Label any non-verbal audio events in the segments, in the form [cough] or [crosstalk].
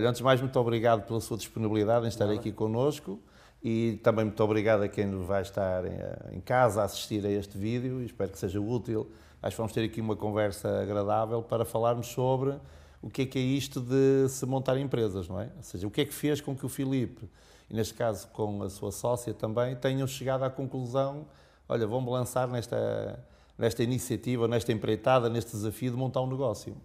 Antes de mais, muito obrigado pela sua disponibilidade em estar Nada. aqui connosco e também muito obrigado a quem vai estar em casa a assistir a este vídeo e espero que seja útil. Acho que vamos ter aqui uma conversa agradável para falarmos sobre o que é que é isto de se montar empresas, não é? Ou seja, o que é que fez com que o Filipe, e neste caso com a sua sócia também, tenham chegado à conclusão, olha, vamos lançar nesta, nesta iniciativa, nesta empreitada, neste desafio de montar um negócio.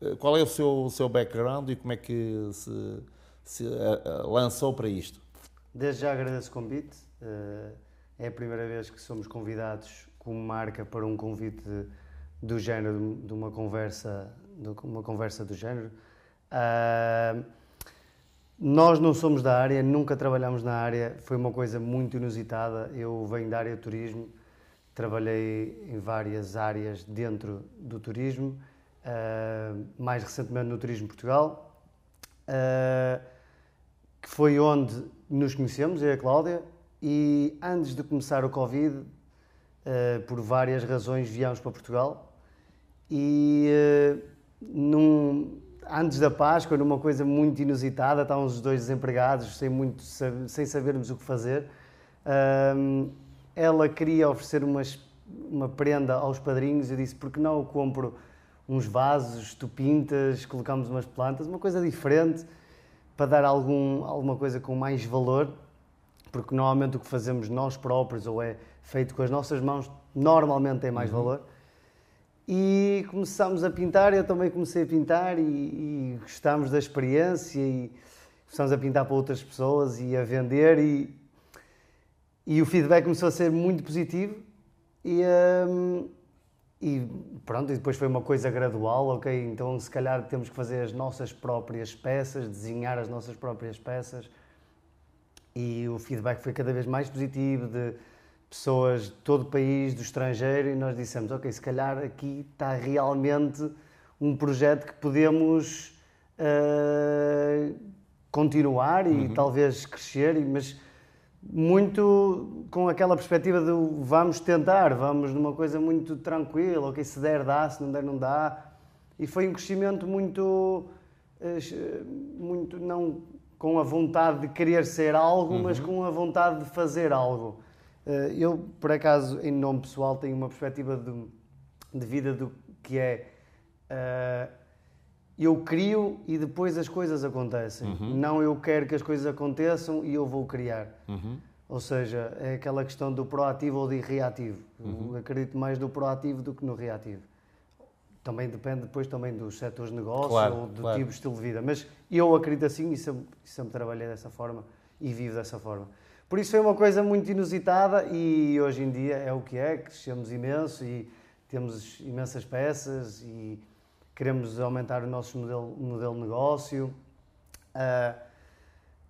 Eh, qual é o seu, o seu background e como é que se, se uh, lançou para isto? Desde já agradeço o convite. É a primeira vez que somos convidados como marca para um convite do género, de uma conversa, de uma conversa do género. Uh, nós não somos da área, nunca trabalhamos na área, foi uma coisa muito inusitada. Eu venho da área de turismo, trabalhei em várias áreas dentro do turismo uh, mais recentemente no Turismo Portugal, uh, que foi onde nos conhecemos, eu e a Cláudia, e antes de começar o Covid, uh, por várias razões, viemos para Portugal e num, antes da Páscoa, numa coisa muito inusitada, estávamos os dois desempregados, sem, muito, sem sabermos o que fazer. ela queria oferecer umas, uma prenda aos padrinhos, eu disse, porque não eu compro uns vasos, tu pintas, colocamos umas plantas, uma coisa diferente para dar algum, alguma coisa com mais valor, porque normalmente o que fazemos nós próprios ou é feito com as nossas mãos normalmente tem mais uhum. valor. E começámos a pintar, eu também comecei a pintar e, e gostámos da experiência e começámos a pintar para outras pessoas e a vender e, e o feedback começou a ser muito positivo e, hum, e pronto, e depois foi uma coisa gradual, ok? Então se calhar temos que fazer as nossas próprias peças, desenhar as nossas próprias peças. E o feedback foi cada vez mais positivo de pessoas de todo o país, do estrangeiro, e nós dissemos, ok, se calhar aqui está realmente um projeto que podemos uh, continuar e uhum. talvez crescer, mas muito com aquela perspectiva de vamos tentar, vamos numa coisa muito tranquila, ok, se der dá, se não der não dá. E foi um crescimento muito, eh, muito não com a vontade de querer ser algo, uhum. mas com a vontade de fazer algo. Eh, eu, por acaso, em nome pessoal, tenho uma perspectiva de, de vida do que é uh, eu crio e depois as coisas acontecem. Uhum. Não eu quero que as coisas aconteçam e eu vou criar. Uhum. Ou seja, é aquela questão do proativo ou do reativo. Uhum. acredito mais no proativo do que no reativo. Também depende depois também dos setores de negócio claro, ou do claro. tipo de estilo de vida. Mas eu acredito assim e sempre, sempre trabalhei dessa forma e vivo dessa forma. Por isso foi uma coisa muito inusitada e hoje em dia é o que é, crescemos imenso e temos imensas peças e queremos aumentar o nosso modelo, modelo de negócio. Uh,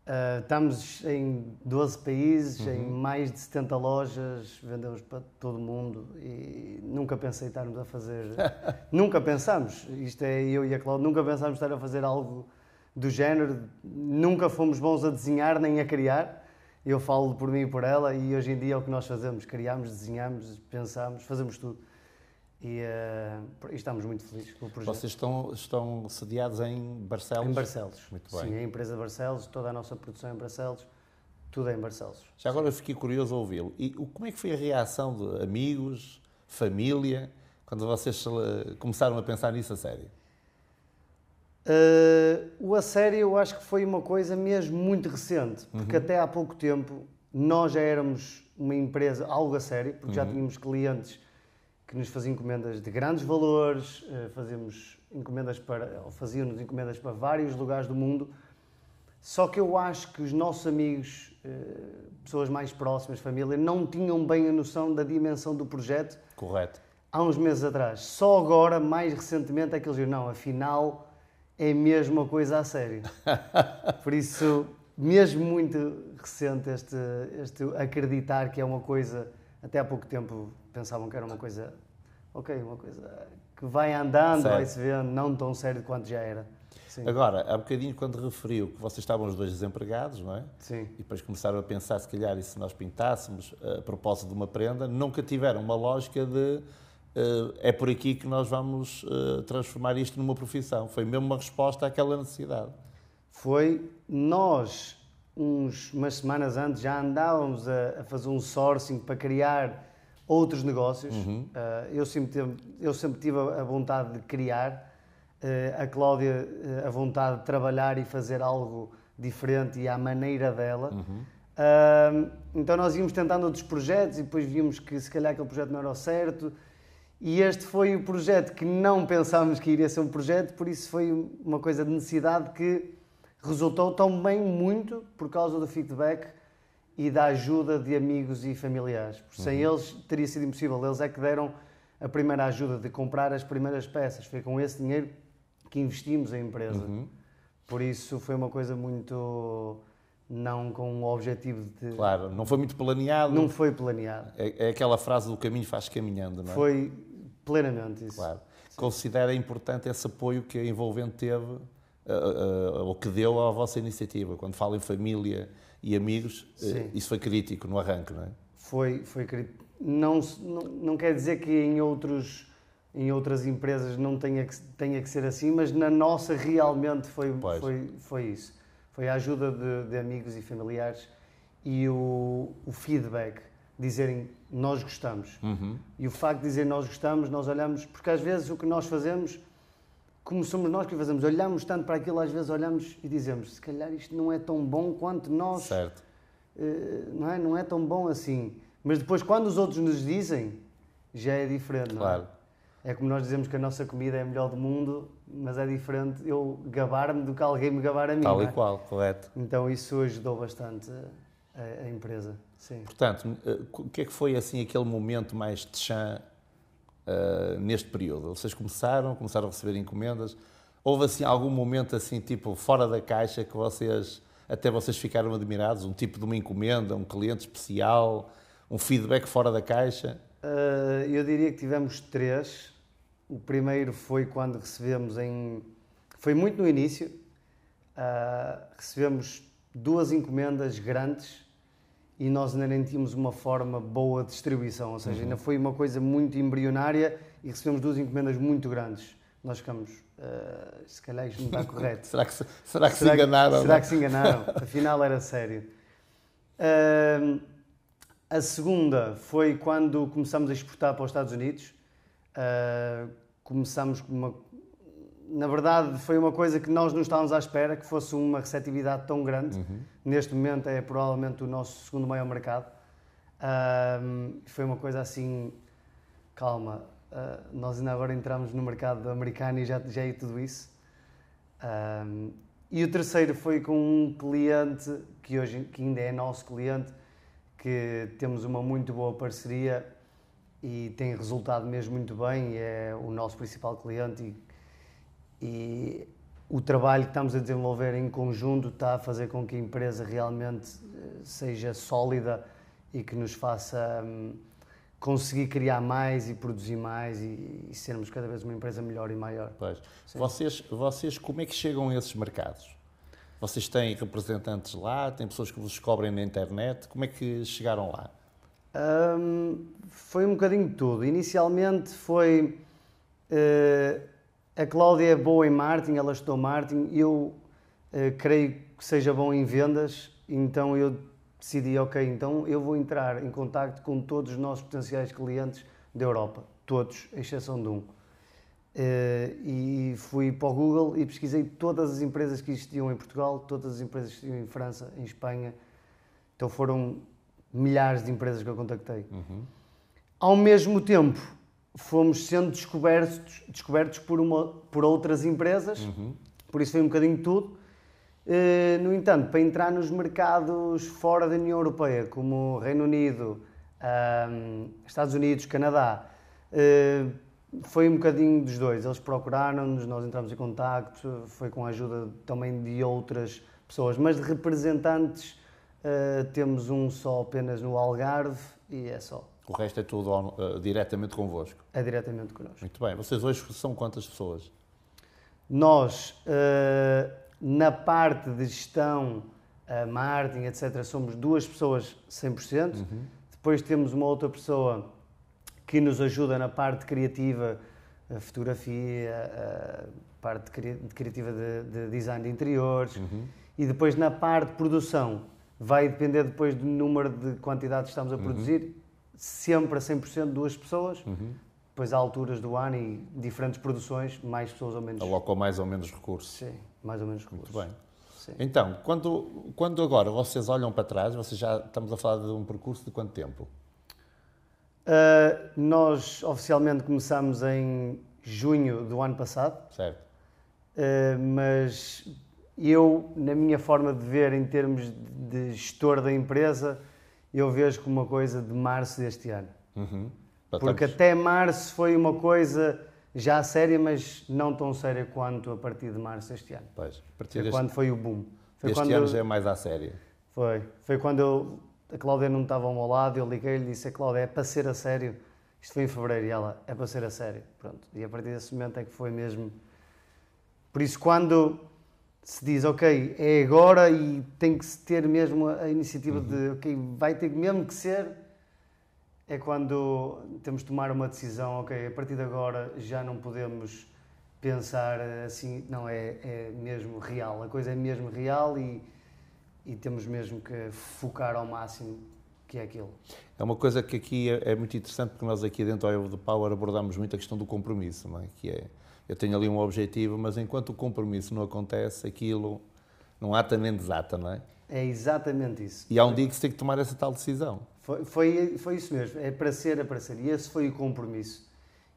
uh, estamos em 12 países, uhum. em mais de 70 lojas, vendemos para todo o mundo e nunca pensei estarmos a fazer. [laughs] nunca pensamos, isto é eu e a Cláudia, nunca pensámos estar a fazer algo do género, nunca fomos bons a desenhar nem a criar. Eu falo por mim e por ela e hoje em dia é o que nós fazemos, criamos, desenhamos, pensamos, fazemos tudo. E, uh, e, estamos muito felizes com o projeto. Vocês estão, estão sediados em Barcelos? Em Barcelos. Muito bem. Sim, a empresa Barcelos, toda a nossa produção em Barcelos, tudo é em Barcelos. Já agora eu fiquei curioso a ouvi-lo. E como é que foi a reação de amigos, família, quando vocês eh, começaram a pensar nisso a sério? Uh, o a sério eu acho que foi uma coisa mesmo muito recente, porque uhum. até há pouco tempo nós já éramos uma empresa algo a sério, porque uhum. já tínhamos clientes que nos fazia encomendas de grandes valores, eh, fazíamos encomendas para, ou faziam-nos encomendas para vários lugares do mundo. Só que eu acho que os nossos amigos, eh, pessoas mais próximas, família, não tinham bem a noção da dimensão do projeto. Correto. Há uns meses atrás. Só agora, mais recentemente, é que eles viram, não, afinal é mesmo uma coisa a sério. [laughs] Por isso, mesmo muito recente este, este acreditar que é uma coisa, até há pouco tempo pensavam que era uma coisa, ok, uma coisa que vai andando, vai se vendo, não tão sério quanto já era. Sim. Agora, há bocadinho quando referiu que vocês estavam os dois desempregados, não é? Sim. E depois começaram a pensar, se calhar, e se nós pintássemos a propósito de uma prenda, nunca tiveram uma lógica de uh, é por aqui que nós vamos uh, transformar isto numa profissão. Foi mesmo uma resposta àquela necessidade. foi nós, uns, umas semanas antes, já andávamos a, a fazer um sourcing para criar outros negócios. Uh, eu, sempre tive, eu sempre tive a vontade de criar, uh, a Cláudia uh, a vontade de trabalhar e fazer algo diferente e à maneira dela. então nós íamos tentando outros projetos e depois vimos que se calhar aquele projeto não era o certo. E este foi o projeto que não pensávamos que iria ser um projeto, por isso foi uma coisa de necessidade que resultou também muito por causa do feedback e da ajuda de amigos e familiares. Sem uhum. eles teria sido impossível. Eles é que deram a primeira ajuda de comprar as primeiras peças. Foi com esse dinheiro que investimos em empresa. Uhum. Por isso foi uma coisa muito não com o objetivo de. Claro, não foi muito planeado. Não foi planeado. É, é aquela frase do caminho faz caminhando, não é? Foi plenamente isso. Claro. Sim. Considera importante esse apoio que a Envolvente teve, uh, ou que deu à vossa iniciativa. Quando fala em família e amigos, uh, isso foi crítico no arranque, não é? Foi, foi crítico. Não, não, não quer dizer que em outros em outras empresas não tenha que, tenha que ser assim, mas na nossa realmente foi, foi, foi isso. Foi a ajuda de, de amigos e familiares e o, o, feedback, dizerem nós gostamos. Uhum. E o facto de dizer nós gostamos, nós olhamos, porque às vezes o que nós fazemos, como somos nós que fazemos, olhamos tanto para aquilo, às vezes olhamos e dizemos se calhar isto não é tão bom quanto nós. Certo. Uh, não, é, não é tão bom assim. Mas depois, quando os outros nos dizem, já é diferente, não é? Claro. É como nós dizemos que a nossa comida é a melhor do mundo, mas é diferente eu gabar-me do que alguém me gabar a mim. Tal e é? qual, correto. Então isso ajudou bastante a, a, empresa. Sim. Portanto, eh, o que é que foi assim aquele momento mais de chã uh, neste período? Vocês começaram, começaram a receber encomendas. Houve assim algum momento assim tipo fora da caixa que vocês até vocês ficaram admirados, um tipo de uma encomenda, um cliente especial, um feedback fora da caixa? Uh, eu diria que tivemos três. O primeiro foi quando recebemos em. Foi muito no início. Uh, recebemos duas encomendas grandes e nós ainda nem tínhamos uma forma boa de distribuição, ou seja, uhum. ainda foi uma coisa muito embrionária e recebemos duas encomendas muito grandes. Nós ficamos, uh, se calhar isto não está [laughs] correto. será que, se, será que será se enganaram? Que, será que se enganaram? Afinal era sério. Uh, a segunda foi quando começamos a exportar para os Estados Unidos. Uh, começamos com uma. Na verdade, foi uma coisa que nós não estávamos à espera que fosse uma receptividade tão grande. Uhum. Neste momento é provavelmente o nosso segundo maior mercado. Foi uma coisa assim. Calma, uh, nós ainda agora entramos no mercado americano e já, já é tudo isso. e o terceiro foi com um cliente que hoje que ainda é nosso cliente que temos uma muito boa parceria e tem resultado mesmo muito bem, é o nosso principal cliente e, e, o trabalho que estamos a desenvolver em conjunto está a fazer com que a empresa realmente eh, seja sólida e que nos faça hum, conseguir criar mais e produzir mais e, e, sermos cada vez uma empresa melhor e maior. Pois. Vocês, vocês como é que chegam a esses mercados? Vocês têm representantes lá? Têm pessoas que vos descobrem na internet? Como é que chegaram lá? Um, foi um bocadinho de tudo. Inicialmente foi. Uh, a Cláudia é boa em marketing, ela estudou marketing. Eu uh, creio que seja bom em vendas, então eu decidi, ok, então eu vou entrar em contato com todos os nossos potenciais clientes da Europa. Todos, à exceção de um. Uh, e fui para o Google e pesquisei todas as empresas que existiam em Portugal, todas as empresas que existiam em França, em Espanha. Então foram milhares de empresas que eu contactei. Uhum. Ao mesmo tempo, fomos sendo descobertos, descobertos por, uma, por outras empresas, uhum. por isso foi um bocadinho tudo. Uh, no entanto, para entrar nos mercados fora da União Europeia, como Reino Unido, um, Estados Unidos, Canadá, uh, foi um bocadinho dos dois. Eles procuraram-nos, nós entramos em contato, foi com a ajuda também de outras pessoas, mas de representantes uh, temos um só apenas no Algarve e é só. O resto é tudo uh, diretamente convosco? É diretamente connosco. Muito bem. Vocês hoje são quantas pessoas? Nós, uh, na parte de gestão, marketing, etc., somos duas pessoas 100%. Uhum. Depois temos uma outra pessoa que nos ajuda na parte criativa, a fotografia, a parte criativa de, de design de interiores. Uhum. E depois na parte de produção, vai depender depois do número de quantidades que estamos a uhum. produzir, uhum. Sempre a 100% duas pessoas. Uhum. Depois há alturas do ano e diferentes produções, mais pessoas ou menos. Alocam mais ou menos recursos. Sim, mais ou menos recursos. Muito bem. Sim. Então, quando, quando agora vocês olham para trás, vocês já estamos a falar de um percurso de quanto tempo? Uh, nós oficialmente começamos em junho do ano passado. Certo. Uh, mas eu, na minha forma de ver, em termos de gestor da empresa, eu vejo como uma coisa de março deste ano. Uhum. Porque até março foi uma coisa já séria, mas não tão séria quanto a partir de março deste ano. Pois, a partir foi deste... quando foi o boom. Foi este ano eu... já é mais à séria. Foi. Foi quando eu... a Cláudia não estava ao meu lado, eu liguei-lhe e disse: a Cláudia, é para ser a sério. Isto foi em fevereiro e ela, é para ser a sério. Pronto. E a partir desse momento é que foi mesmo. Por isso, quando se diz, ok, é agora e tem que se ter mesmo a iniciativa uhum. de, ok, vai ter mesmo que ser é quando temos de tomar uma decisão, ok, a partir de agora já não podemos pensar assim, não, é, é mesmo real, a coisa é mesmo real e, e temos mesmo que focar ao máximo que é aquilo. É uma coisa que aqui é, é muito interessante porque nós aqui dentro do Power abordamos muito a questão do compromisso, não é? Que é, eu tenho ali um objetivo, mas enquanto o compromisso não acontece, aquilo não há também desata, não é? É exatamente isso. E há um dia que se tem que tomar essa tal decisão. Foi, foi, foi isso mesmo, é para ser, é para ser. E esse foi o compromisso.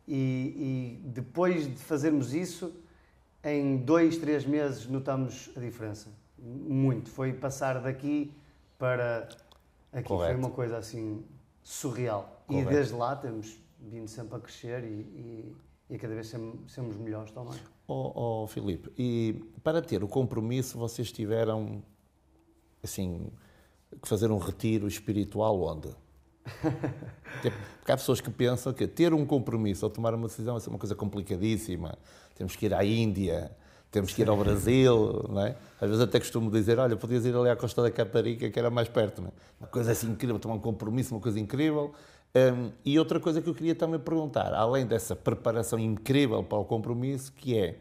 E, e depois de fazermos isso, em dois, três meses notamos a diferença. Muito. Foi passar daqui para aqui. Correto. Foi uma coisa assim surreal. Correto. E desde lá temos vindo sempre a crescer e, e, e cada vez somos, somos melhores também. Oh, oh, Filipe, e para ter o compromisso vocês tiveram assim que fazer um retiro espiritual onde? [laughs] Porque há pessoas que pensam que ter um compromisso ou tomar uma decisão é uma coisa complicadíssima. Temos que ir à Índia, temos que ir ao Brasil, não é? Às vezes até costumo dizer, olha, podias ir ali à Costa da Caparica, que era mais perto, não é? Uma coisa assim incrível, tomar um compromisso, uma coisa incrível. Um, e outra coisa que eu queria também perguntar, além dessa preparação incrível para o compromisso, que é,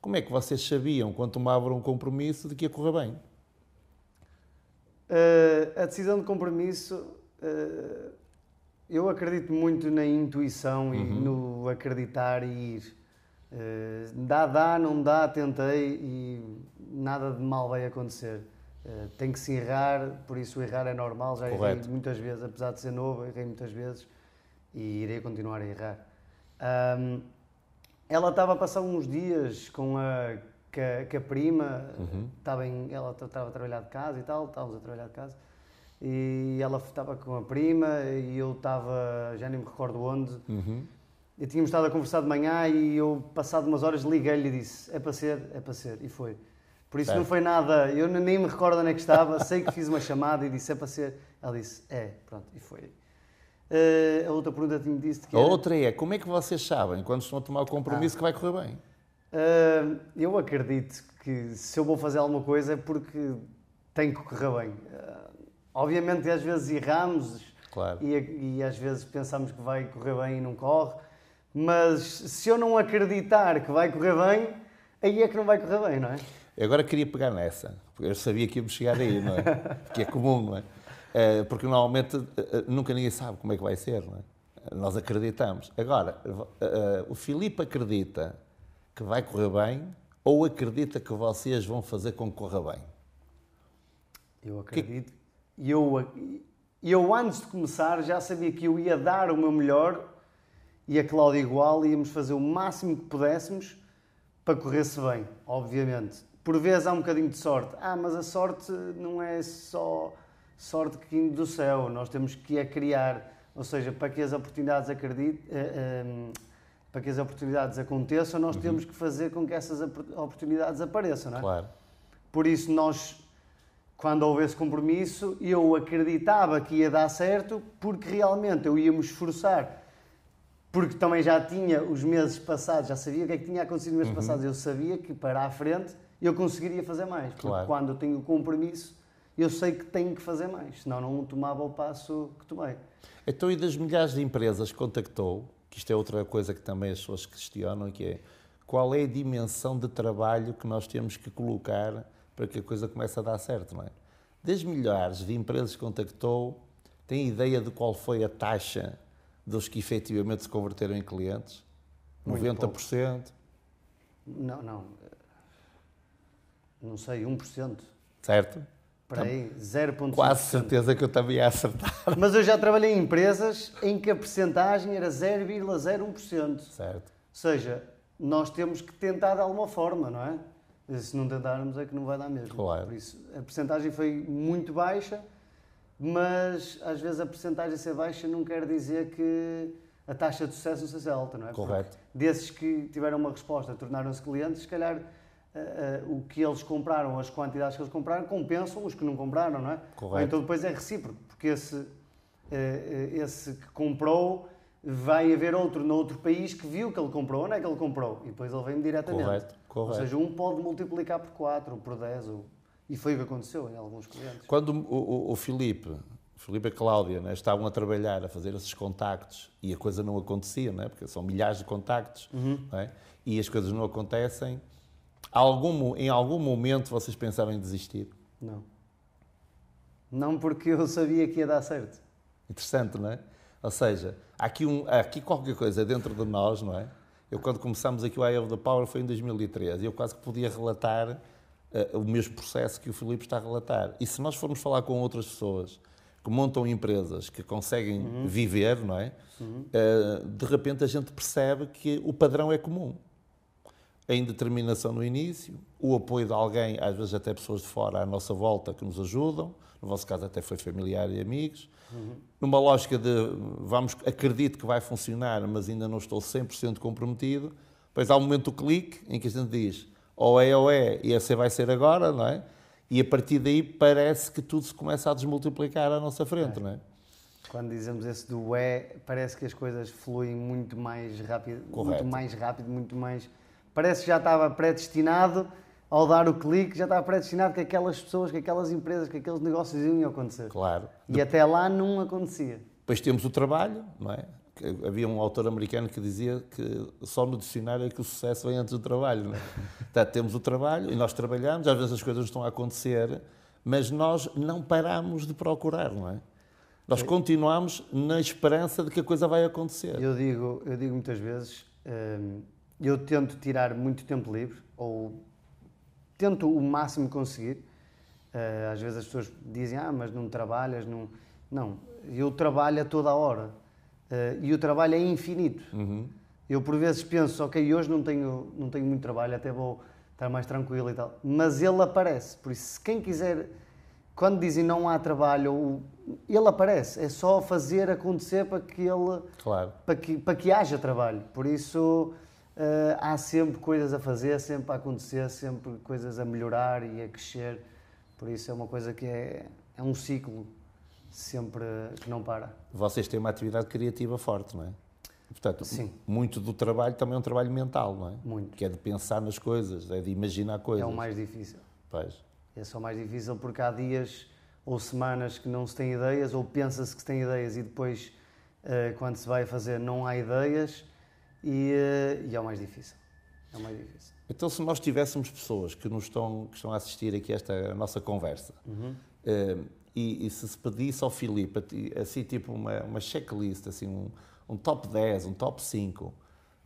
como é que vocês sabiam, quando tomavam um compromisso, de que ia correr bem? Uh, a decisão de compromisso, uh, eu acredito muito na intuição e uhum. no acreditar e ir. Uh, dá, dá, não dá, tentei e nada de mal vai acontecer. Uh, tem que se errar, por isso errar é normal. Já Correto. errei muitas vezes, apesar de ser novo, errei muitas vezes e irei continuar a errar. Um, ela estava a passar uns dias com a que a, que a prima uhum. estava em, ela estava a trabalhar de casa e tal, estávamos a trabalhar de casa, e ela estava com a prima e eu estava, já nem me recordo onde, uhum. e tínhamos estado a conversar de manhã e eu, passado umas horas, liguei-lhe e disse, é para ser, é para ser, e foi. Por isso não foi nada, eu nem me recordo onde é que estava, sei que fiz uma chamada e disse, é para ser. Ela disse, é, pronto, e foi. Uh, a outra pergunta tinha disse que A outra é, como é que vocês sabem, quando estão a tomar o compromisso, ah. que vai correr bem? Uh, eu acredito que se eu vou fazer alguma coisa é porque tem que correr bem. Uh, obviamente, às vezes erramos claro. e, e, às vezes pensamos que vai correr bem e não corre, mas se eu não acreditar que vai correr bem, aí é que não vai correr bem, não é? Eu agora queria pegar nessa, porque eu sabia que íamos chegar aí, não é? [laughs] Porque é comum, não é? Uh, porque normalmente nunca ninguém sabe como é que vai ser, não é? Nós acreditamos. Agora, o Filipe acredita que vai correr bem ou acredita que vocês vão fazer com que corra bem? Eu acredito. Que... Eu, eu, antes de começar, já sabia que eu ia dar o meu melhor e a Cláudia igual, íamos fazer o máximo que pudéssemos para correr-se bem, obviamente. Por vezes há um bocadinho de sorte. Ah, mas a sorte não é só sorte que vindo do céu, nós temos que a criar. Ou seja, para que as oportunidades eh, eh, para que as oportunidades aconteçam, nós uhum. temos que fazer com que essas oportunidades apareçam, não é? Claro. Por isso, nós, quando houve esse compromisso, eu acreditava que ia dar certo, porque realmente eu ia me esforçar. Porque também já tinha os meses passados, já sabia o que é que tinha acontecido nos meses uhum. passados, eu sabia que para a frente eu conseguiria fazer mais. Porque claro. quando eu tenho o compromisso, eu sei que tenho que fazer mais, senão não tomava o passo que tomei. Então, e das milhares de empresas que contactou, que isto é outra coisa que também as pessoas questionam, que é qual é a dimensão de trabalho que nós temos que colocar para que a coisa comece a dar certo, não é? Das milhares de empresas que contactou, tem ideia de qual foi a taxa dos que efetivamente se converteram em clientes? Muito 90%? pouco. Não, não. Não sei, 1%. Certo? Para aí, 0,5%. Quase certeza que eu também ia acertar. Mas eu já trabalhei em empresas em que a percentagem era 0,01%. Certo. Ou seja, nós temos que tentar de alguma forma, não é? Se não tentarmos é que não vai dar mesmo. Claro. Por isso, a percentagem foi muito baixa, mas às vezes a percentagem ser baixa não quer dizer que a taxa de sucesso não seja alta, não é? Porque Correto. desses que tiveram uma resposta, tornaram-se clientes, se calhar eh, eh, o que eles compraram, as quantidades que eles compraram, compensam os que não compraram, não é? Correto. Ou então depois é recíproco, porque esse, eh, esse que comprou vai haver outro noutro país que viu que ele comprou, onde é que ele comprou? E depois ele vem diretamente. Correto, Ou correto. seja, um pode multiplicar por 4 ou por 10, ou... e foi o que aconteceu em alguns clientes. Quando o, o, o Filipe, o Filipe e a Cláudia né, estavam a trabalhar, a fazer esses contactos e a coisa não acontecia, né, porque são milhares de contactos não é? e as coisas não acontecem, algum, em algum momento vocês pensaram em desistir? Não. Não porque eu sabia que ia dar certo. Interessante, não é? Ou seja, há aqui, um, há aqui qualquer coisa dentro de nós, não é? Eu, quando começámos aqui o Eye of the Power, foi em 2013, e eu quase que podia relatar eh, o mesmo processo que o Filipe está a relatar. E se nós formos falar com outras pessoas que montam empresas, que conseguem viver, não é? Eh, de repente a gente percebe que o padrão é comum. A indeterminação no início, o apoio de alguém, às vezes até pessoas de fora à nossa volta que nos ajudam, no vosso caso até foi familiar e amigos, numa lógica de vamos, acredito que vai funcionar, mas ainda não estou 100% comprometido, depois há um momento do clique em que a gente diz ou é ou é, e esse vai ser agora, não é? E a partir daí parece que tudo se começa a desmultiplicar à nossa frente, não é? Quando dizemos esse do é, parece que as coisas fluem muito mais rápido, Correto. muito mais rápido, muito mais. Parece que já estava predestinado ao dar o clique, já estava predestinado que aquelas pessoas, que aquelas empresas, que aqueles negócios iam acontecer. Claro. E até lá não acontecia. Depois temos o trabalho, não é? Havia um autor americano que dizia que só no dicionário é que o sucesso vem antes do trabalho, não é? [laughs] Portanto, temos o trabalho e nós trabalhamos, às vezes as coisas estão a acontecer, mas nós não paramos de procurar, não é? Nós continuamos na esperança de que a coisa vai acontecer. Eu digo, eu digo muitas vezes, hum, eu tento tirar muito tempo livre, ou tento o máximo conseguir. Eh, às vezes as pessoas dizem, ah, mas não trabalhas, não... Não, eu trabalho a toda a hora. Eh, e o trabalho é infinito. Uhum. Eu por vezes penso, ok, hoje não tenho, não tenho muito trabalho, até vou estar mais tranquilo e tal. Mas ele aparece. Por isso, se quem quiser, quando dizem não há trabalho, ele aparece. É só fazer acontecer para que ele Claro. para que, para que haja trabalho. Por isso eh, há sempre coisas a fazer, sempre a acontecer, sempre coisas a melhorar e a crescer. Por isso é uma coisa que é, é um ciclo sempre que não para. Vocês têm uma atividade criativa forte, não é? Portanto, Sim. muito do trabalho também é um trabalho mental, não é? Muito. Que é de pensar nas coisas, é de imaginar coisas. É o mais difícil. Pois. É só mais difícil porque há dias ou semanas que não se tem ideias ou pensa-se que se tem ideias e depois, eh, quando se vai fazer, não há ideias e, eh, e é o mais difícil. É o mais difícil. Então, se nós tivéssemos pessoas que nos estão, que estão a assistir aqui a esta nossa conversa, eh, e, e se se pedisse ao Filipe, assim, tipo uma, uma checklist, assim, um, um top 10, um top 5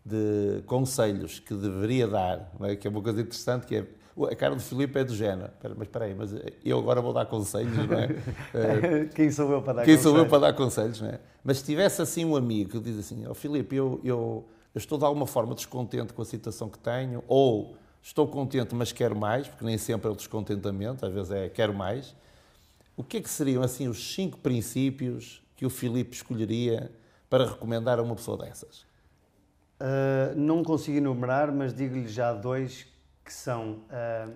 de conselhos que deveria dar, é? que é uma coisa interessante, que é, a cara do Filipe é do género, mas espera aí, mas eu agora vou dar conselhos, não é? Eh, [laughs] Quem sou eu para dar quem sou eu conselhos? para dar conselhos, não é? Mas se tivesse assim um amigo que diz assim, ó Filipe, eu, eu, eu estou de alguma forma descontente com a situação que tenho, ou estou contente, mas quero mais, porque nem sempre é o descontentamento, às vezes é quero mais. O que é que seriam assim os cinco princípios que o Filipe escolheria para recomendar a uma pessoa dessas? Uh, não consigo enumerar, mas digo-lhe já dois que são uh,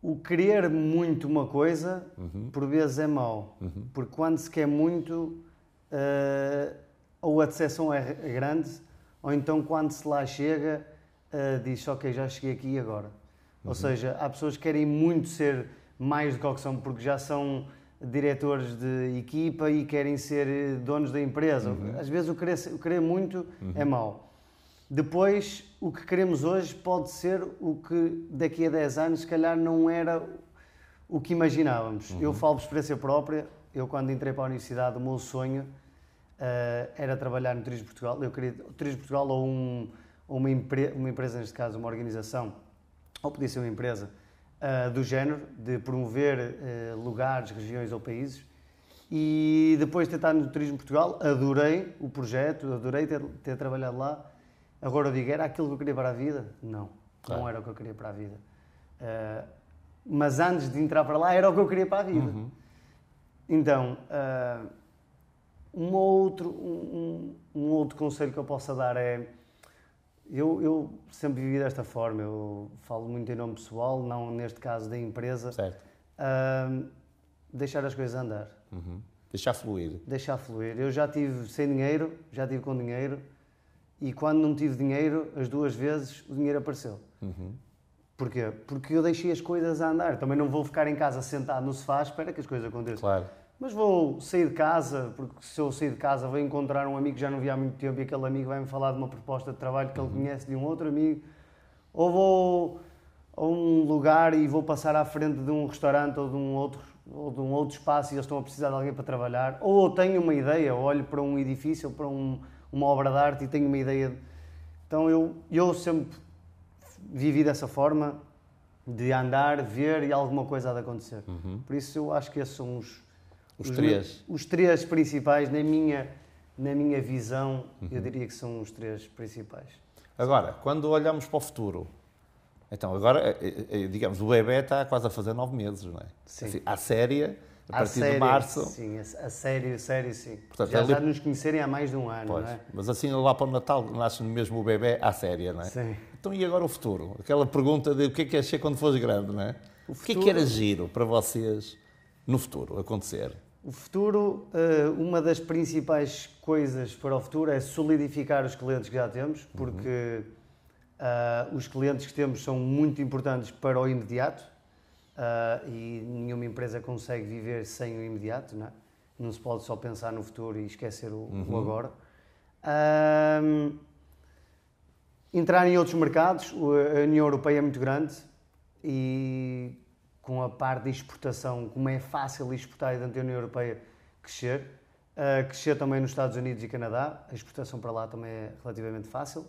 o querer muito uma coisa, por vezes é mau, porque quando se quer muito, uh, ou a decepção é é grande, ou então quando se lá chega, uh, diz ok, já cheguei aqui agora. Ou seja, há pessoas que querem muito ser mais do que são, porque já são diretores de equipa e querem ser eh, donos da empresa. Uhum. Às vezes o querer, o querer muito é mau. Depois, o que queremos hoje pode ser o que daqui a 10 anos, se calhar, não era o que imaginávamos. Uhum. Eu falo por experiência própria. Eu, quando entrei para a universidade, o meu sonho eh, era trabalhar no Turismo Portugal. Eu queria Turismo Portugal ou, um, uma, empre- uma empresa, neste caso, uma organização, ou podia ser uma empresa, eh, do género, de promover eh, lugares, regiões ou países. E depois de estado no Turismo Portugal, adorei o projeto, adorei ter, ter trabalhado lá. Agora eu digo, era aquilo que eu queria para a vida? Não, Claro. não era o que eu queria para a vida. Eh, mas antes de entrar para lá, era o que eu queria para a vida. Então, ah, um, outro, um, um- outro conselho que eu possa dar é. Eu, eu sempre vivi desta forma, eu falo muito em nome pessoal, não neste caso da empresa. Certo. Ah, deixar as coisas andar, Uhum. Deixar fluir. deixar fluir. Eu já tive sem dinheiro, já tive com dinheiro, e quando não tive dinheiro, as duas vezes o dinheiro apareceu. Uhum. Porquê? Porque eu deixei as coisas a andar. Também não vou ficar em casa sentado no sofá à espera que as coisas aconteçam. Claro. Mas vou sair de casa, porque se eu sair de casa vou encontrar um amigo que já não vi há muito tempo e aquele amigo vai-me falar de uma proposta de trabalho que ele conhece de um outro amigo. Ou vou a um lugar e vou passar à frente de um restaurante ou de um outro, ou de um outro espaço e eles estão a precisar de alguém para trabalhar. Ou tenho uma ideia, olho para um edifício ou para um- uma obra de arte e tenho uma ideia. de- Então eu, eu sempre vivi dessa forma de andar, ver e alguma coisa há de acontecer. Por isso eu acho que esses são os, Os me- três. os três principais, na minha, na minha visão, eu diria que são os três principais. Agora, quando olhamos para o futuro, então agora, eh, eh, digamos, o bebê está quase a fazer nove meses, não é? Sim. Assim, à séria, a partir de março. Sim, a, sério, a sério, sim. Portanto, já, ali- já nos conhecerem há mais de um ano, Pois, não é? Mas assim, lá para o Natal, nasce mesmo o bebê à séria, não é? Sim. Então, e agora o futuro? Aquela pergunta de o que é que é ser quando fores grande, não é? O, que é que futuro- era giro para vocês no futuro acontecer? O futuro, eh, uma das principais coisas para o futuro é solidificar os clientes que já temos, porque ah, os clientes que temos são muito importantes para o imediato ah, e nenhuma empresa consegue viver sem o imediato, não é? Não se pode só pensar no futuro e esquecer o, o agora. Entrar em outros mercados, a União Europeia é muito grande e com a parte de exportação, como é fácil exportar dentro da União Europeia, crescer. Uh, crescer também nos Estados Unidos e Canadá, a exportação para lá também é relativamente fácil.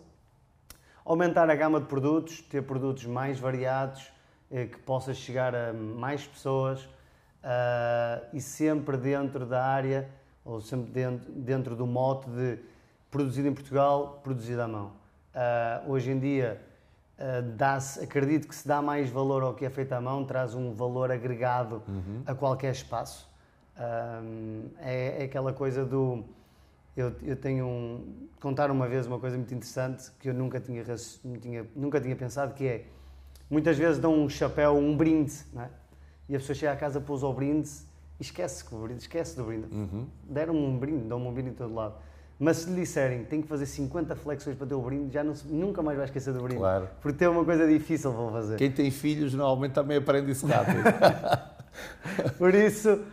Aumentar a gama de produtos, ter produtos mais variados, eh, que possa chegar a mais pessoas ah, e sempre dentro da área, ou sempre dentro, dentro do mote de produzido em Portugal, produzido à mão. Ah, hoje em dia, dá-se- acredito que se dá mais valor ao que é feito à mão, traz um valor agregado a qualquer espaço. Ah, é, é aquela coisa do. Eu, eu tenho um. Contar uma vez uma coisa muito interessante que eu nunca tinha, tinha, nunca tinha pensado, que é. Muitas vezes dão um chapéu, um brinde, é? E a pessoa chega à casa, pousa o brinde e esquece, que o brinde, esquece do brinde. Deram-me um brinde, dão-me um brinde em todo lado. Mas se lhe disserem tem que fazer 50 flexões para ter o brinde, já não nunca mais vai esquecer do brinde. Claro. Porque tem uma coisa difícil para fazer. Quem tem filhos normalmente também aprende isso rápido. [laughs] Por isso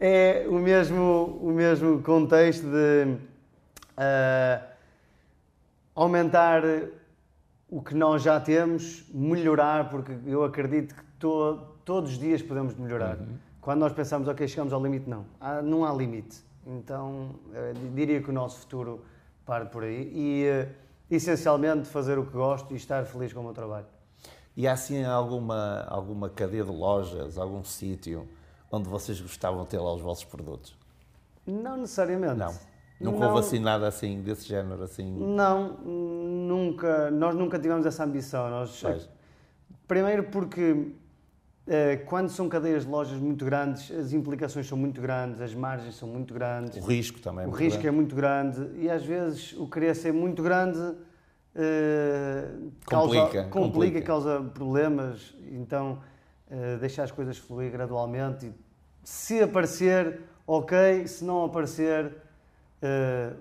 é o mesmo, o mesmo contexto de ah, aumentar o que nós já temos, melhorar, porque eu acredito que to- todos os dias podemos melhorar. Quando nós pensamos, ok, chegamos ao limite, não. Há- não há limite. Então, eh, diria que o nosso futuro parte por aí e, eh, essencialmente, fazer o que gosto e estar feliz com o meu trabalho. E há assim alguma, alguma cadeia de lojas, algum sítio onde vocês gostavam de ter lá os vossos produtos? Não necessariamente. Não. Nunca houve assim nada assim, desse género, assim. Não, nunca, nós nunca tivemos essa ambição. Nós, Pois. primeiro porque quando são cadeias de lojas muito grandes, as implicações são muito grandes, as margens são muito grandes, O risco também. é o risco é grande. muito grande e às vezes o querer ser muito grande eh, causa, Complica, complica, complica. causa problemas. Então, eh, deixar as coisas fluir gradualmente. E, se aparecer, ok. Se não aparecer, eh,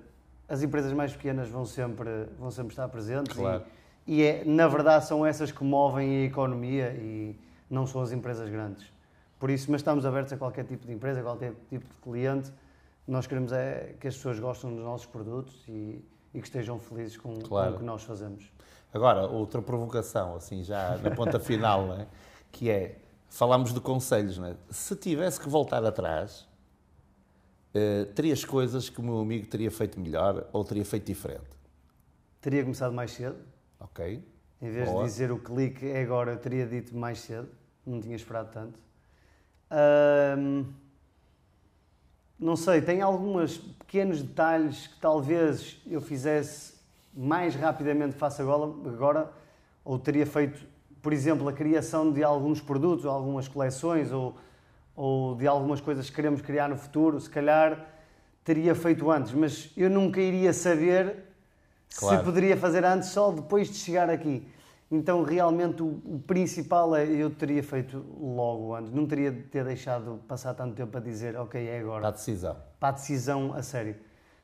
as empresas mais pequenas vão sempre, vão sempre estar presentes. Claro. E, e é, na verdade são essas que movem a economia e não são as empresas grandes. Por isso, mas estamos abertos a qualquer tipo de empresa, a qualquer tipo de cliente. Nós queremos é que as pessoas gostem dos nossos produtos e, e que estejam felizes com, Claro. com o que nós fazemos. Agora, outra provocação, assim, já na ponta [laughs] final, não é? que é, falámos de conselhos, não é? Se tivesse que voltar atrás, eh, terias coisas que o meu amigo teria feito melhor ou teria feito diferente, Teria começado mais cedo, ok? Em vez Boa. de dizer o clique é agora, eu teria dito mais cedo, não tinha esperado tanto. Não sei, tem alguns pequenos detalhes que talvez eu fizesse mais rapidamente face agora, agora, ou teria feito, por exemplo, a criação de alguns produtos, ou algumas coleções, ou, ou de algumas coisas que queremos criar no futuro, se calhar teria feito antes, mas eu nunca iria saber Claro. se poderia fazer antes só depois de chegar aqui. Então, realmente, o, o principal é eu teria feito logo antes. Não teria de ter deixado passar tanto tempo a dizer, ok, é agora Para a decisão. para a decisão a sério.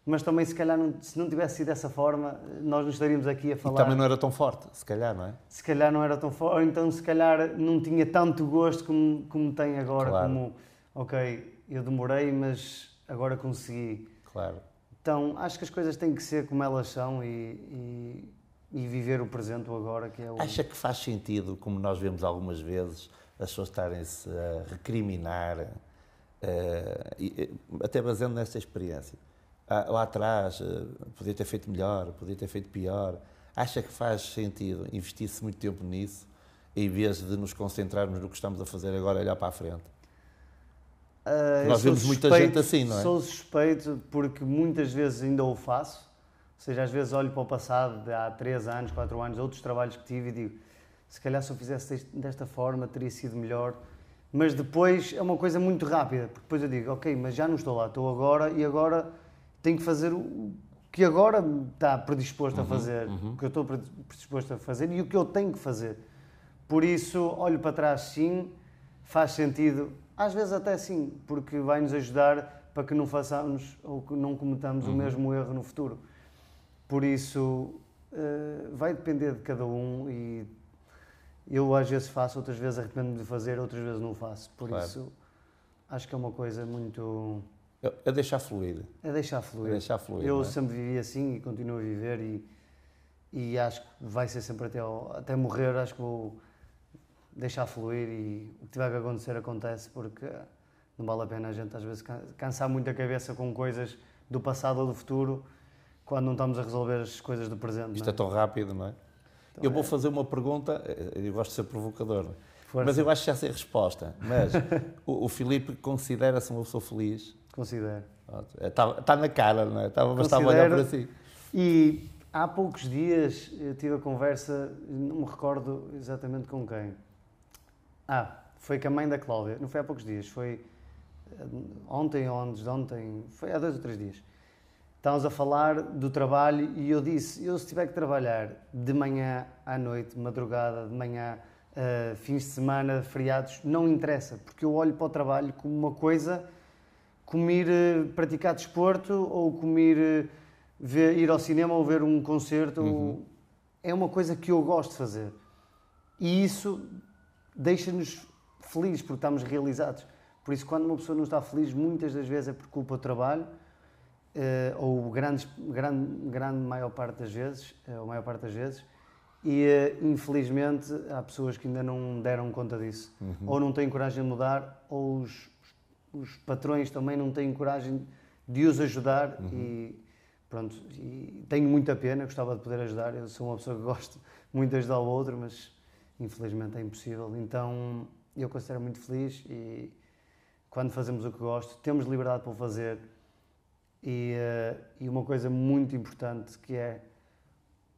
Mas também, se calhar, não- se não tivesse sido dessa forma, nós não estaríamos aqui a E falar. também não era tão forte, se calhar, não é? Se calhar não era tão forte, ou então, se calhar, não tinha tanto gosto como, como tem agora. Claro. Como, ok, eu demorei, mas agora consegui. Claro. Então, acho que as coisas têm que ser como elas são e, e, e viver o presente, o agora, que é o. Acha que faz sentido, como nós vemos algumas vezes, as pessoas estarem-se a recriminar, eh, e, eh, até baseando nesta experiência? Ah, lá atrás, eh, podia ter feito melhor, podia ter feito pior. Acha que faz sentido investir-se muito tempo nisso, em vez de nos concentrarmos no que estamos a fazer agora olhar para a frente? Eu Nós vemos muita suspeito- gente assim, não é? Sou suspeito porque muitas vezes ainda o faço. Ou seja, às vezes olho para o passado de há 3 anos, 4 anos, outros trabalhos que tive e digo se calhar se eu fizesse desta forma teria sido melhor. Mas depois é uma coisa muito rápida, porque depois eu digo, ok, mas já não estou lá, estou agora e agora tenho que fazer o que agora está predisposto Uhum, a fazer, o que eu estou predisposto a fazer e o que eu tenho que fazer. Por isso, olho para trás sim, faz sentido, às vezes até sim, porque vai nos ajudar para que não façamos ou que não cometamos o mesmo erro no futuro. Por isso, eh, vai depender de cada um e eu às vezes faço, outras vezes arrependo-me de fazer, outras vezes não faço. Por Claro. isso, acho que é uma coisa muito. É- É deixar fluir. É deixar É fluir. deixar fluir. Eu é? sempre vivi assim e continuo a viver e, e acho que vai ser sempre até, ao- até morrer, acho que vou deixar fluir e o que tiver que acontecer acontece porque não vale a pena a gente às vezes can- cansar muito a cabeça com coisas do passado ou do futuro quando não estamos a resolver as coisas do presente. Isto não é tão rápido, não é? Então, eu vou é. fazer uma pergunta, eh, eu gosto de ser provocador, é? Força. mas eu acho que já sei a resposta. Mas [laughs] o, o Filipe considera-se uma pessoa feliz? Considero. Está tá na cara, não é? Estava, bastava olhar para si. E há poucos dias eu tive a conversa, não me recordo exatamente com quem. Ah, foi com a mãe da Cláudia, não foi há poucos dias, foi eh, ontem ou antes de ontem, foi há dois ou três dias. Estávamos a falar do trabalho e eu disse: eu se tiver que trabalhar de manhã à noite, madrugada, de manhã, eh, fins de semana, feriados, não interessa, porque eu olho para o trabalho como uma coisa como ir eh, praticar desporto ou como ir, eh, ver, ir ao cinema ou ver um concerto. ou- É uma coisa que eu gosto de fazer. E isso deixa-nos felizes porque estamos realizados. Por isso, quando uma pessoa não está feliz, muitas das vezes é por culpa do trabalho, eh, ou grandes, grande, grande maior parte das vezes, eh, ou maior parte das vezes, e eh, infelizmente há pessoas que ainda não deram conta disso, ou não têm coragem de mudar, ou os, os patrões também não têm coragem de os ajudar. E pronto, e tenho muita pena, gostava de poder ajudar, eu sou uma pessoa que gosto [laughs] muito de ajudar o outro, mas infelizmente é impossível, então eu considero muito feliz e quando fazemos o que gosto, temos liberdade para o fazer e, eh, e uma coisa muito importante que é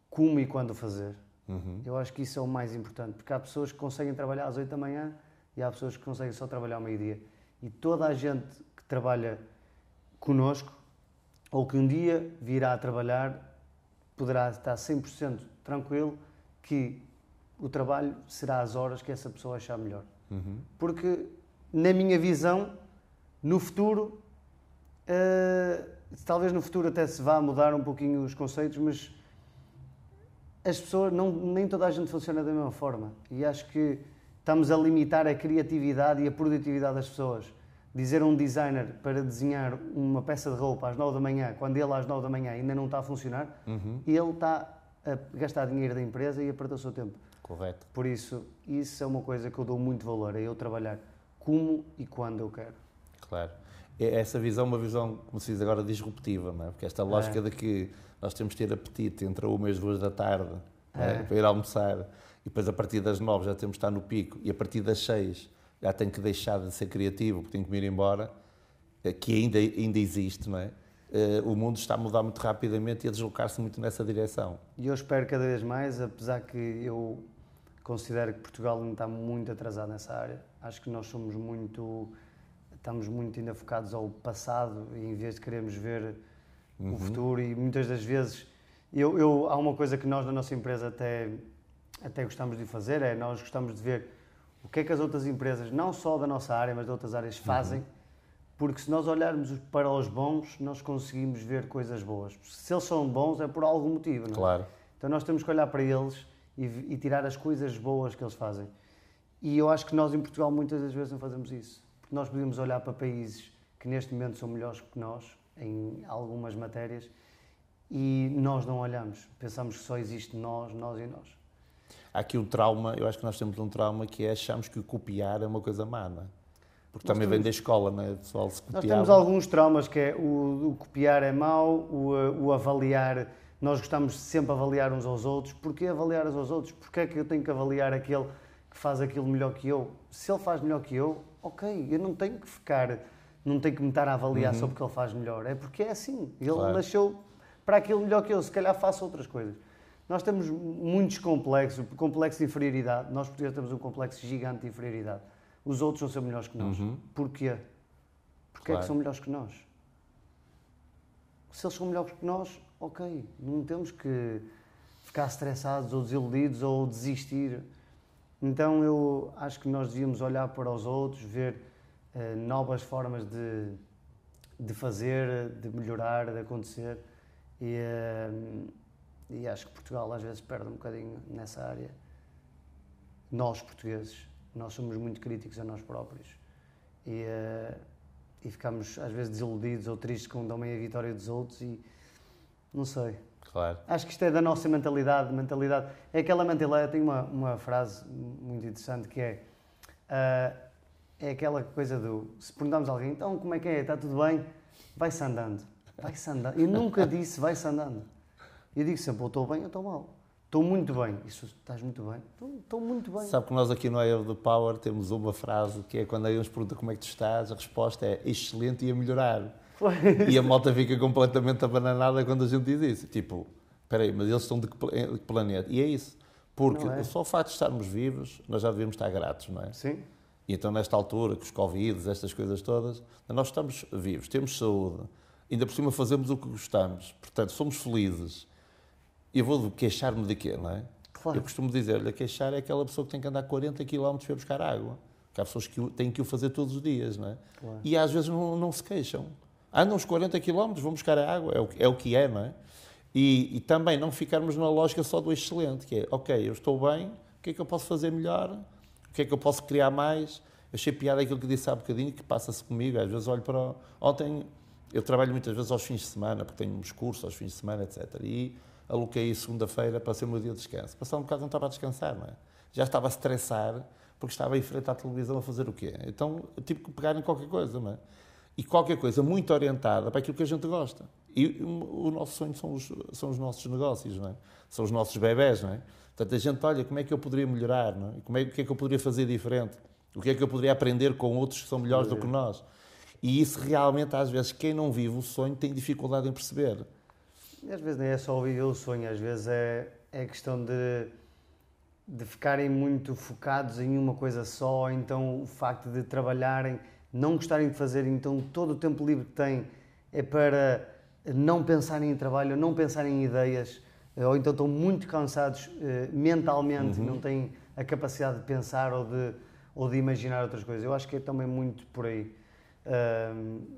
como e quando fazer. Uhum. Eu acho que isso é o mais importante, porque há pessoas que conseguem trabalhar às 8 da manhã e há pessoas que conseguem só trabalhar ao meio-dia. E toda a gente que trabalha conosco, ou que um dia virá a trabalhar, poderá estar 100% tranquilo que o trabalho será às horas que essa pessoa achar melhor. Uhum. Porque, na minha visão, no futuro, eh, talvez no futuro até se vá mudar um pouquinho os conceitos, mas as pessoas, não, nem toda a gente funciona da mesma forma. E acho que estamos a limitar a criatividade e a produtividade das pessoas. Dizer a um designer para desenhar uma peça de roupa às 9 da manhã, quando ele às 9 da manhã ainda não está a funcionar, Uhum. ele está a gastar dinheiro da empresa e a perder o seu tempo. Correto. Por isso, isso é uma coisa que eu dou muito valor, é eu trabalhar como e quando eu quero. Claro. É essa visão, uma visão, como se diz agora, disruptiva, não é? Porque esta lógica de que nós temos de ter apetite entre uma e as duas da tarde é? É. para ir almoçar e depois a partir das nove já temos de estar no pico e a partir das seis já tenho que deixar de ser criativo porque tenho que me ir embora, eh, que ainda, ainda existe, não é? Eh, O mundo está a mudar muito rapidamente e a deslocar-se muito nessa direção. E eu espero cada vez mais, apesar que eu considero que Portugal ainda está muito atrasado nessa área. Acho que nós somos muito, estamos muito ainda focados ao passado em vez de queremos ver o futuro e muitas das vezes eu, eu- há uma coisa que nós na nossa empresa até até gostamos de fazer é nós gostamos de ver o que é que as outras empresas não só da nossa área mas de outras áreas fazem porque se nós olharmos para os bons nós conseguimos ver coisas boas se eles são bons é por algum motivo não é? Claro. Então nós temos que olhar para eles e, e tirar as coisas boas que eles fazem. E eu acho que nós em Portugal muitas das vezes não fazemos isso. Porque nós podemos olhar para países que neste momento são melhores que nós em algumas matérias e nós não olhamos. Pensamos que só existe nós, nós e nós. Há aqui um trauma, eu acho que nós temos um trauma que é achamos que o copiar é uma coisa má, não é? Porque Nós também vem temos- da escola, não é? O pessoal se Nós copiava. temos alguns traumas que é o, o copiar é mau, o, o avaliar, nós gostamos de sempre avaliar uns aos outros. Porquê avaliar uns aos outros? Porquê é que eu tenho que avaliar aquele que faz aquilo melhor que eu? Se ele faz melhor que eu, ok, eu não tenho que ficar, não tenho que me estar a avaliar só porque ele faz melhor. É porque é assim, ele Claro. nasceu para aquilo melhor que eu, se calhar faço outras coisas. Nós temos muitos complexos, o complexo de inferioridade, nós portugueses temos um complexo gigante de inferioridade. Os outros não são melhores que nós. Porquê? Porque é Claro. que são melhores que nós? Se eles são melhores que nós, ok, não temos que ficar estressados ou desiludidos ou desistir. Então eu acho que nós devíamos olhar para os outros, ver eh, novas formas de, de fazer, de melhorar, de acontecer. E, eh, e acho que Portugal às vezes perde um bocadinho nessa área. Nós, portugueses, nós somos muito críticos a nós próprios. E, eh, e ficamos às vezes desiludidos ou tristes com também a vitória dos outros e não sei. Claro. Acho que isto é da nossa mentalidade, mentalidade. É aquela mentalidade, tem uma, uma frase muito interessante que é ah, é aquela coisa do se perguntarmos a alguém, então como é que é? Está tudo bem? Vai-se andando. Vai-se andando. Eu nunca [laughs] disse vai-se andando. Eu digo sempre, ou estou bem ou estou mal. Estou muito bem. Isso, estás muito bem? Estou, estou muito bem. Sabe que nós aqui no of the Power temos uma frase que é quando alguém nos pergunta como é que tu estás, a resposta é excelente e a melhorar. E a malta fica completamente abananada quando a gente diz isso. Tipo, espera aí, mas eles estão de que pla- de que planeta? E é isso. Porque é? só o facto de estarmos vivos, nós já devemos estar gratos, não é? Sim? E então, nesta altura, com os Covid, estas coisas todas, nós estamos vivos, temos saúde, ainda por cima fazemos o que gostamos, portanto, somos felizes. E eu vou queixar-me de quê, não é? Claro. Eu costumo dizer, olha, queixar é aquela pessoa que tem que andar 40 km para buscar água. Porque há pessoas que têm que o fazer todos os dias, não é? Claro. E às vezes não, não se queixam. Andam uns 40 km, vão buscar a água, é o, é o que é, não é? E, e também não ficarmos na lógica só do excelente, que é, ok, eu estou bem, o que é que eu posso fazer melhor? O que é que eu posso criar mais? Achei piada aquilo que disse há bocadinho, que passa-se comigo, às vezes olho para... Ontem, eu trabalho muitas vezes aos fins de semana, porque tenho uns cursos aos fins de semana, etc. E aloquei segunda-feira para ser o meu dia de descanso. Passado um bocado não estava a descansar, não é? Já estava a estressar, porque estava em frente à televisão a fazer o quê? Então, eu tive que pegar em qualquer coisa, não é? E qualquer coisa muito orientada para aquilo que a gente gosta. E o nosso sonho são os, são os nossos negócios, não é? São os nossos bebés, não é? Portanto, a gente olha como é que eu poderia melhorar, não é? Como é, o que é que eu poderia fazer diferente? O que é que eu poderia aprender com outros que são melhores do que nós? E isso realmente, às vezes, quem não vive o sonho tem dificuldade em perceber. E às vezes nem é só viver o sonho, às vezes é, é questão de, de ficarem muito focados em uma coisa só, então o facto de trabalharem, não gostarem de fazer, então todo o tempo livre que têm é para não pensarem em trabalho, não pensarem em ideias, eh, ou então estão muito cansados eh, mentalmente, não têm a capacidade de pensar ou de, ou de imaginar outras coisas. Eu acho que é também muito por aí.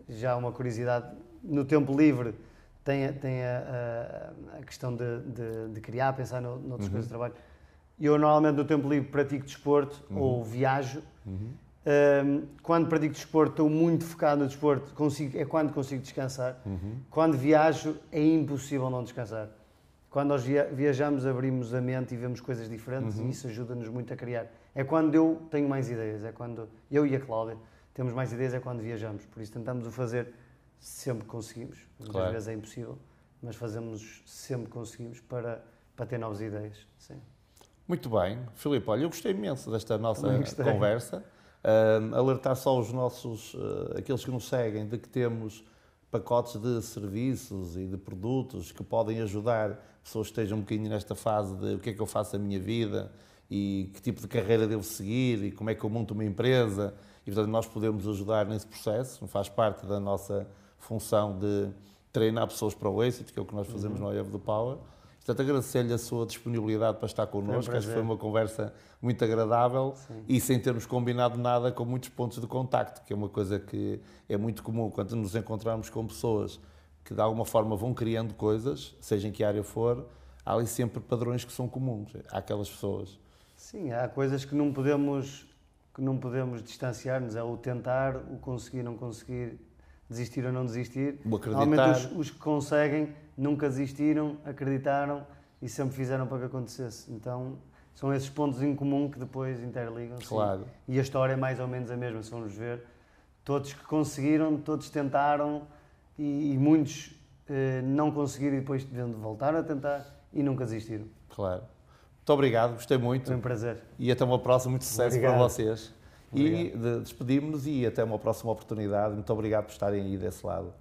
Já uma curiosidade, no tempo livre tem, a- tem a, a- a questão de, de- de criar, pensar no, noutras coisas de trabalho. eu normalmente no tempo livre pratico desporto Uhum. ou viajo. Um, quando pratico desporto, estou muito focado no desporto, consigo, é quando consigo descansar. Uhum. Quando viajo, é impossível não descansar. Quando nós via- viajamos, abrimos a mente e vemos coisas diferentes Uhum. e isso ajuda-nos muito a criar. É quando eu tenho mais ideias, é quando eu e a Cláudia temos mais ideias, é quando viajamos. Por isso tentamos o fazer sempre que conseguimos. Muitas Claro. vezes é impossível, mas fazemos sempre que conseguimos para, para ter novas ideias. Sim. Muito bem. Filipe, olha, eu gostei imenso desta nossa conversa. Ahm, alertar só os nossos, ah, aqueles que nos seguem, de que temos pacotes de serviços e de produtos que podem ajudar pessoas que estejam um bocadinho nesta fase de o que é que eu faço da minha vida e que tipo de carreira devo seguir e como é que eu monto uma empresa. E, portanto, nós podemos ajudar nesse processo. Faz parte da nossa função de treinar pessoas para o êxito, que é o que nós fazemos no I Have the Power. Portanto, agradecer-lhe a sua disponibilidade para estar connosco. Acho que foi uma conversa muito agradável e sem termos combinado nada com muitos pontos de contacto, que é uma coisa que é muito comum quando nos encontramos com pessoas que de alguma forma vão criando coisas, seja em que área for, há ali sempre padrões que são comuns. Há aquelas pessoas. Sim, há coisas que não podemos que não podemos distanciar-nos, é o tentar, o conseguir, não conseguir, desistir ou não desistir. Normalmente os, os que conseguem nunca desistiram, acreditaram e sempre fizeram para que acontecesse. Então são esses pontos em comum que depois interligam-se. Claro. E a história é mais ou menos a mesma, se formos ver. Todos que conseguiram, todos tentaram e, e muitos eh, não conseguiram e depois voltar a tentar e nunca desistiram. Claro. Muito obrigado, gostei muito. Foi um prazer. E até uma próxima, muito sucesso Obrigado. para vocês. E Obrigado. de- despedimos-nos e até uma próxima oportunidade. Muito obrigado por estarem aí desse lado.